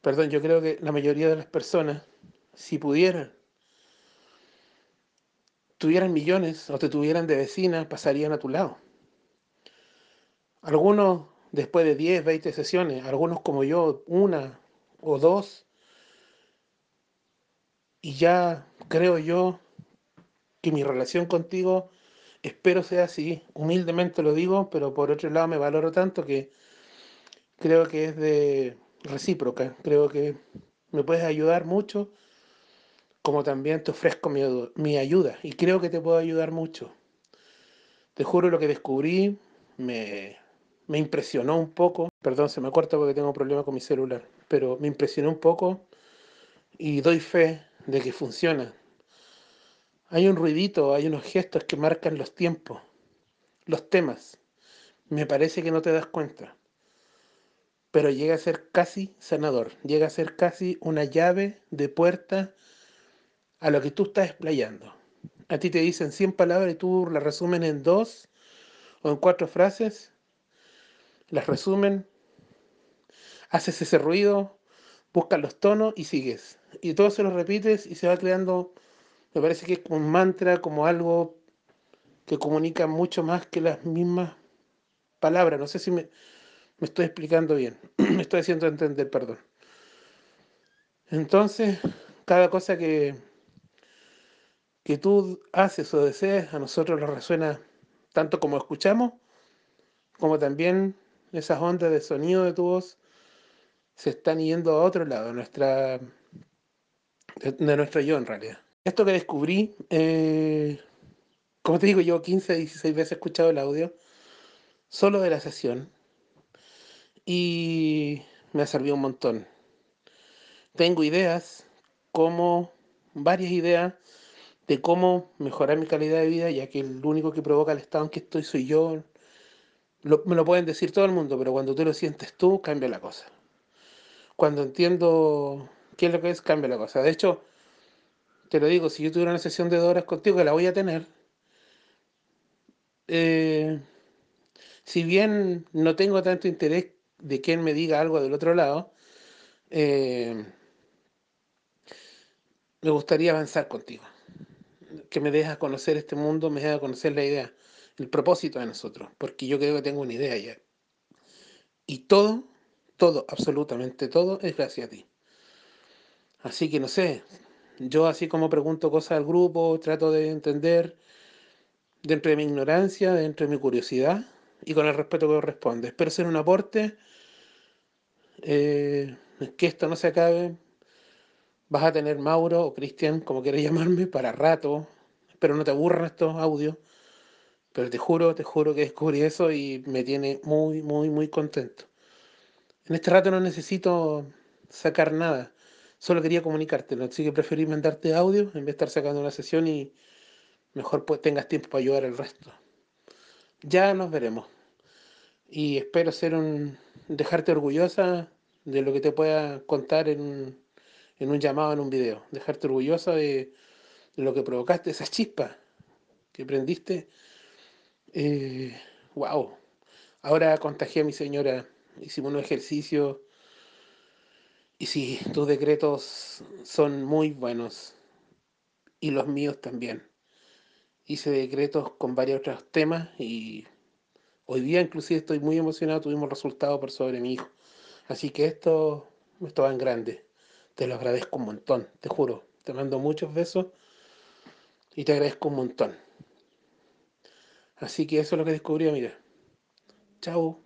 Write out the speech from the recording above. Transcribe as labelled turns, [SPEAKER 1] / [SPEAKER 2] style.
[SPEAKER 1] Perdón, yo creo que la mayoría de las personas, si pudieran, tuvieran millones o te tuvieran de vecina, pasarían a tu lado. Algunos después de 10, 20 sesiones, algunos como yo, una o dos, y ya creo yo que mi relación contigo espero sea así, humildemente lo digo, pero por otro lado me valoro tanto que creo que es de recíproca, creo que me puedes ayudar mucho, como también te ofrezco mi, ayuda, y creo que te puedo ayudar mucho. Te juro lo que descubrí me, me impresionó un poco, perdón, se me corta porque tengo un problema con mi celular, pero me impresionó un poco y doy fe de que funciona. Hay un ruidito, hay unos gestos que marcan los tiempos, los temas. Me parece que no te das cuenta pero llega a ser casi sanador, llega a ser casi una llave de puerta a lo que tú estás explayando. A ti te dicen 100 palabras y tú las resumen en dos o en cuatro frases, las resumen, haces ese ruido, buscas los tonos y sigues. Y todo se lo repites y se va creando, me parece que es como un mantra, como algo que comunica mucho más que las mismas palabras. No sé si me, me estoy explicando bien, me estoy haciendo entender, perdón. Entonces, cada cosa que, que tú haces o desees, a nosotros nos resuena tanto como escuchamos, como también esas ondas de sonido de tu voz se están yendo a otro lado, nuestra, de, nuestro yo en realidad. Esto que descubrí, eh, como te digo, yo 15, 16 veces he escuchado el audio, solo de la sesión, y me ha servido un montón. Tengo ideas, como varias ideas de cómo mejorar mi calidad de vida, ya que el único que provoca el estado en que estoy soy yo. me lo pueden decir todo el mundo, pero cuando tú lo sientes tú, cambia la cosa. Cuando entiendo qué es lo que es, cambia la cosa. De hecho, te lo digo, si yo tuviera una sesión de dos horas contigo, que la voy a tener, eh, si bien no tengo tanto interés de quien me diga algo del otro lado, eh, me gustaría avanzar contigo. Que me dejes conocer este mundo, me dejes conocer la idea, el propósito de nosotros, porque yo creo que tengo una idea ya. Y todo, todo, absolutamente todo, es gracias a ti. Así que no sé, yo así como pregunto cosas al grupo, trato de entender dentro de mi ignorancia, dentro de mi curiosidad y con el respeto que corresponde. Espero ser un aporte eh, que esto no se acabe. Vas a tener Mauro o Cristian, como quieras llamarme, para rato. Espero no te aburran estos audios. Pero te juro, te juro que descubrí eso y me tiene muy, muy, muy contento. En este rato no necesito sacar nada. Solo quería comunicártelo. Así que preferí mandarte audio en vez de estar sacando una sesión y mejor pues tengas tiempo para ayudar al resto. Ya nos veremos. Y espero ser un, dejarte orgullosa de lo que te pueda contar en un, en un llamado, en un video. Dejarte orgullosa de, lo que provocaste, esa chispa que prendiste. Eh, wow. Ahora contagié a mi señora, hicimos un ejercicio. Y sí, tus decretos son muy buenos. Y los míos también. Hice decretos con varios otros temas y Hoy día inclusive estoy muy emocionado, tuvimos resultados por sobre mi hijo. Así que esto, esto va en grande. Te lo agradezco un montón, te juro. Te mando muchos besos y te agradezco un montón. Así que eso es lo que descubrí, mira. Chao.